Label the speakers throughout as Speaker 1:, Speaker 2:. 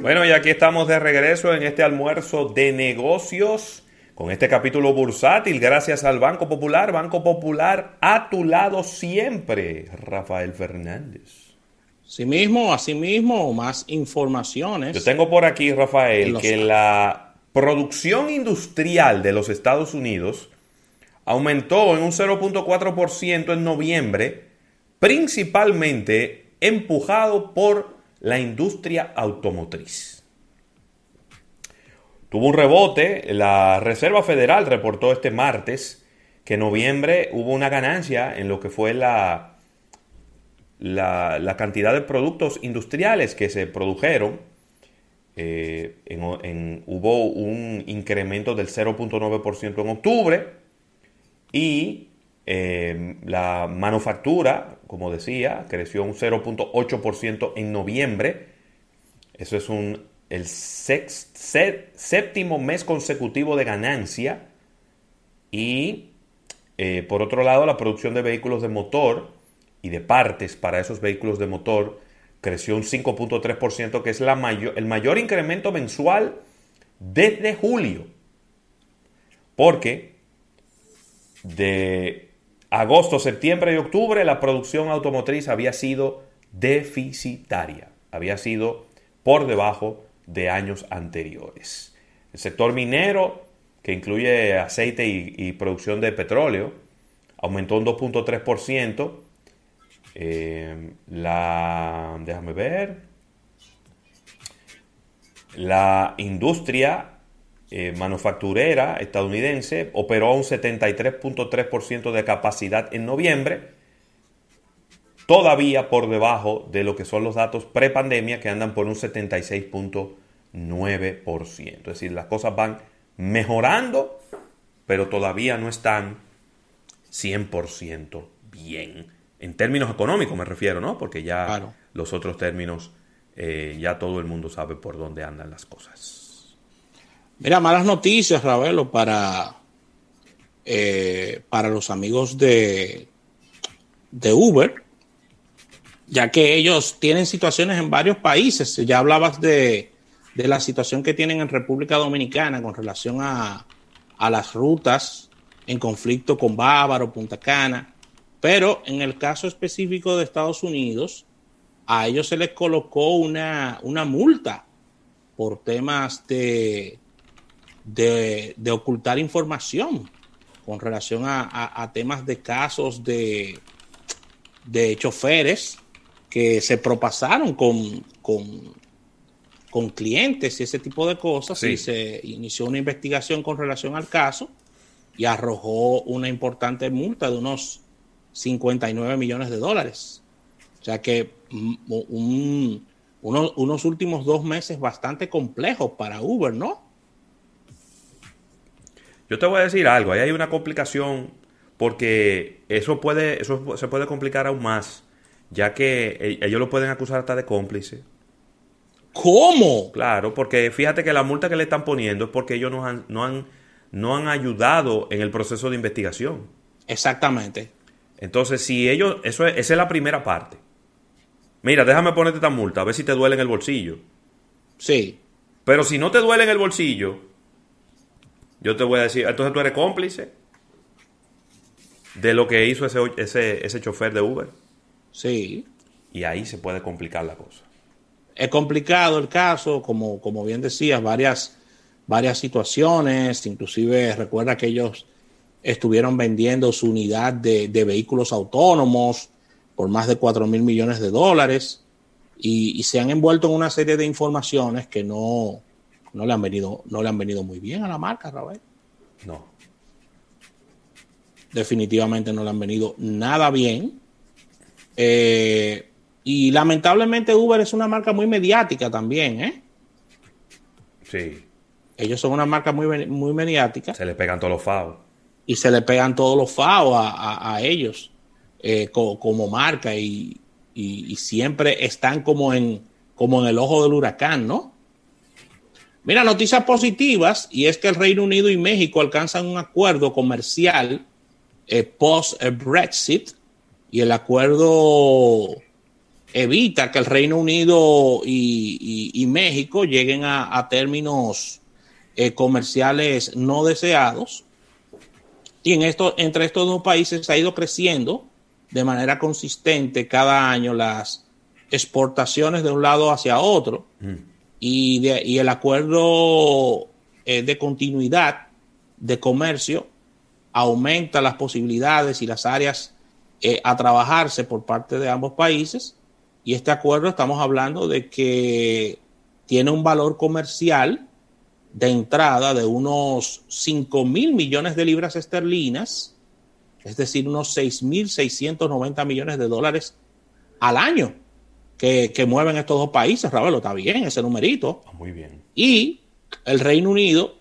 Speaker 1: Bueno, y aquí estamos de regreso en este almuerzo de negocios con este capítulo bursátil gracias al Banco Popular. Banco Popular a tu lado siempre, Rafael Fernández.
Speaker 2: Sí mismo, así mismo, más informaciones.
Speaker 1: Yo tengo por aquí, Rafael, que la producción industrial de los Estados Unidos aumentó en un 0.4% en noviembre, principalmente empujado por la industria automotriz. Tuvo un rebote, la Reserva Federal reportó este martes que en noviembre hubo una ganancia en lo que fue la, la, cantidad de productos industriales que se produjeron. Eh, hubo un incremento del 0.9% en octubre y eh, la manufactura, como decía, creció un 0.8% en noviembre. Eso es un, el séptimo mes consecutivo de ganancia. Y eh, por otro lado, la producción de vehículos de motor y de partes para esos vehículos de motor creció un 5.3%, que es la mayor, el mayor incremento mensual desde julio. Porque de agosto, septiembre y octubre la producción automotriz había sido deficitaria, había sido por debajo de años anteriores. El sector minero, que incluye aceite y, producción de petróleo, aumentó un 2.3%. Eh, la, déjame ver, la industria eh, manufacturera estadounidense operó a un 73.3% de capacidad en noviembre, todavía por debajo de lo que son los datos prepandemia que andan por un 76.9%. Es decir, las cosas van mejorando, pero todavía no están 100% bien. En términos económicos me refiero, ¿no? Porque ya los otros términos, eh, ya todo el mundo sabe por dónde andan las cosas.
Speaker 2: Mira, malas noticias, Ravelo, para, eh, para los amigos de, de Uber, ya que ellos tienen situaciones en varios países. Ya hablabas de, de la situación que tienen en República Dominicana con relación a, a las rutas en conflicto con Bávaro, Punta Cana, pero en el caso específico de Estados Unidos, a ellos se les colocó una, una multa por temas de de, ocultar información con relación a, temas de casos de, de choferes que se propasaron con, con, clientes y ese tipo de cosas y se inició una investigación con relación al caso y arrojó una importante multa de unos 59 millones de dólares. O sea que unos últimos dos meses bastante complejos para Uber, ¿no?
Speaker 1: Yo te voy a decir algo, ahí hay una complicación porque eso puede, eso se puede complicar aún más, ya que e, ellos lo pueden acusar hasta de cómplice.
Speaker 2: ¿Cómo?
Speaker 1: Claro, porque fíjate que la multa que le están poniendo es porque ellos no han, no han, no han ayudado en el proceso de investigación.
Speaker 2: Exactamente.
Speaker 1: Entonces, si ellos, eso es, esa es la primera parte. Mira, déjame ponerte esta multa, a ver si te duele en el bolsillo.
Speaker 2: Sí.
Speaker 1: Pero si no te duele en el bolsillo, yo te voy a decir, entonces tú eres cómplice de lo que hizo ese, ese, ese chofer de Uber.
Speaker 2: Sí.
Speaker 1: Y ahí se puede complicar la cosa.
Speaker 2: Es complicado el caso, como, como bien decías, varias, varias situaciones, inclusive recuerda que ellos estuvieron vendiendo su unidad de, vehículos autónomos por más de 4 mil millones de dólares y, y, se han envuelto en una serie de informaciones que no, no le han venido, no le han venido muy bien a la marca, Rafael.
Speaker 1: No.
Speaker 2: Definitivamente no le han venido nada bien. Eh, y lamentablemente Uber es una marca muy mediática también, ¿eh?
Speaker 1: Sí.
Speaker 2: Ellos son una marca muy, muy mediática.
Speaker 1: Se le pegan todos los FAO.
Speaker 2: Y se le pegan todos los FAO a, ellos eh, como, marca y, y, siempre están como en, como en el ojo del huracán, ¿no? Mira, noticias positivas, y es que el Reino Unido y México alcanzan un acuerdo comercial eh, post-Brexit, y el acuerdo evita que el Reino Unido y, México lleguen a, términos eh, comerciales no deseados. Y en esto, entre estos dos países ha ido creciendo de manera consistente cada año las exportaciones de un lado hacia otro. Mm. Y, y, el acuerdo eh, de continuidad de comercio aumenta las posibilidades y las áreas eh, a trabajarse por parte de ambos países. Y este acuerdo estamos hablando de que tiene un valor comercial de entrada de unos 5 mil millones de libras esterlinas, es decir, unos 6.690 millones de dólares al año que, mueven estos dos países. Ravelo, está bien ese numerito.
Speaker 1: Muy bien.
Speaker 2: Y el Reino Unido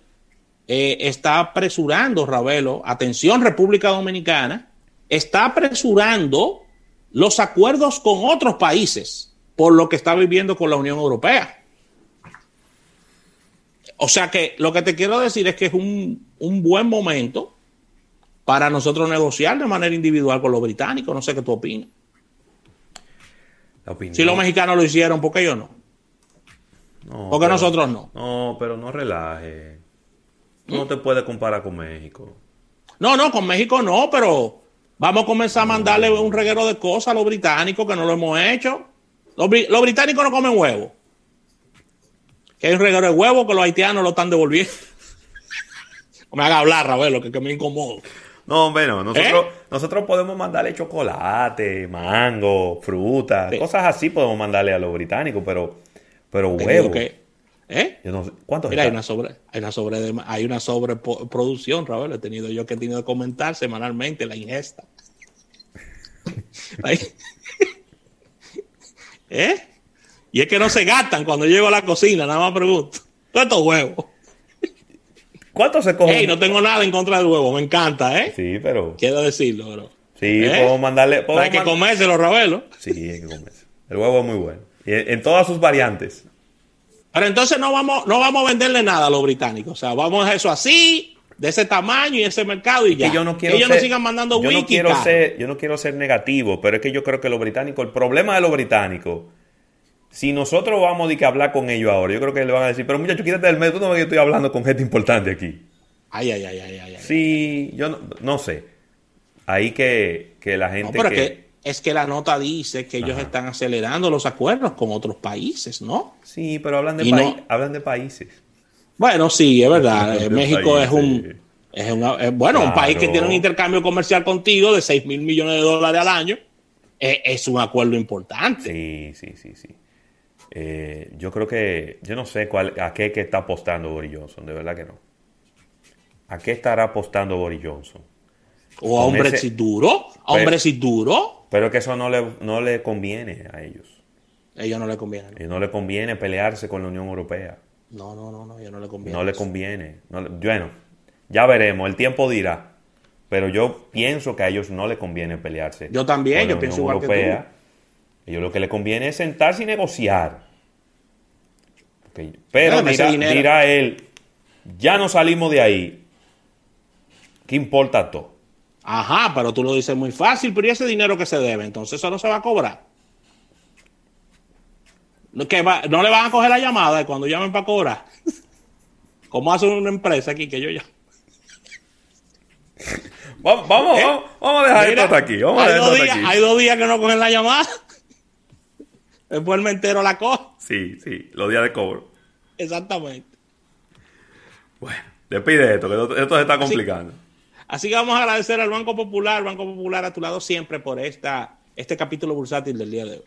Speaker 2: eh, está apresurando, Ravelo, atención República Dominicana, está apresurando los acuerdos con otros países por lo que está viviendo con la Unión Europea. O sea que lo que te quiero decir es que es un, buen momento para nosotros negociar de manera individual con los británicos. No sé qué tú opinas. Si los mexicanos lo hicieron, ¿por qué yo no? no Porque nosotros no.
Speaker 1: No, pero no relaje. No te puedes comparar con México.
Speaker 2: No, no, con México no, pero vamos a comenzar a mandarle un reguero de cosas a los británicos que no lo hemos hecho. Los, británicos no comen huevo. Que hay un reguero de huevo que los haitianos lo están devolviendo. no me haga hablar, Ravelo, que, que me incomodo.
Speaker 1: No, hombre, no. Nosotros, ¿Eh? nosotros podemos mandarle chocolate, mango, fruta, cosas así podemos mandarle a los británicos, pero, pero huevo.
Speaker 2: ¿Eh? Mira, hay una sobre, hay una sobre hay una sobreproducción, Raúl. He tenido yo que he tenido que comentar semanalmente la ingesta. ¿Eh? Y es que no se gastan cuando llego a la cocina, nada más pregunto. ¿Cuántos huevos?
Speaker 1: ¿Cuántos se cogen?
Speaker 2: no tengo nada en contra del huevo, me encanta, ¿eh?
Speaker 1: Sí, pero.
Speaker 2: Quiero decirlo, bro.
Speaker 1: Sí, ¿Eh? podemos mandarle.
Speaker 2: hay que comérselo, Ravelo.
Speaker 1: Sí, hay que comerse. El huevo es muy bueno. Y en todas sus variantes.
Speaker 2: Pero entonces no vamos, no vamos a venderle nada a los británicos. O sea, vamos a eso así, de ese tamaño y ese mercado y ya.
Speaker 1: Que yo no quiero
Speaker 2: ellos no sigan mandando
Speaker 1: yo no quiero ser Yo no quiero ser negativo, pero es que yo creo que los británicos, el problema de los británicos, si nosotros vamos a, hablar con ellos ahora, yo creo que le van a decir, pero muchachos, quítate del medio, tú no ves que estoy hablando con gente importante aquí.
Speaker 2: Ay, ay, ay, ay, ay.
Speaker 1: Sí, yo no, sé. Ahí que, que la gente que
Speaker 2: es que la nota dice que ellos están acelerando los acuerdos con otros países, ¿no?
Speaker 1: Sí, pero hablan de, hablan de países.
Speaker 2: Bueno, sí, es verdad. México es un, es bueno, un país que tiene un intercambio comercial contigo de 6 mil millones de dólares al año. Es, un acuerdo importante.
Speaker 1: Sí, sí, sí, sí. Eh, yo creo que, yo no sé cuál, a qué que está apostando Boris Johnson, de verdad que no. ¿A qué estará apostando Boris Johnson?
Speaker 2: O a un Brexit duro, a un Brexit duro.
Speaker 1: Pero que eso no le, no le conviene a ellos.
Speaker 2: A ellos no le conviene.
Speaker 1: ¿no? no le conviene pelearse con la Unión Europea.
Speaker 2: No, no, no, no, a ellos no le conviene.
Speaker 1: No le conviene. bueno, ya veremos, el tiempo dirá. Pero yo pienso que a ellos no le conviene pelearse.
Speaker 2: Yo también, yo pienso igual Europea.
Speaker 1: que ellos lo que le conviene es sentarse y negociar. pero dirá, dirá él, ya no salimos de ahí. ¿Qué importa todo?
Speaker 2: Ajá, pero tú lo dices muy fácil, pero ¿y ese dinero que se debe? Entonces eso no se va a cobrar. Que no le van a coger la llamada cuando llamen para cobrar. ¿Cómo hace una empresa aquí que yo ya?
Speaker 1: Vamos, vamos, ¿Eh? vamos, a dejar esto hasta aquí. hay,
Speaker 2: dos días, hay dos días que no cogen la llamada. El mentero la coge.
Speaker 1: Sí, sí, los días de cobro.
Speaker 2: Exactamente.
Speaker 1: Bueno, despide esto, que esto se está complicando.
Speaker 2: Así que vamos a agradecer al Banco Popular, Banco Popular a tu lado siempre por esta, este capítulo bursátil del día de hoy.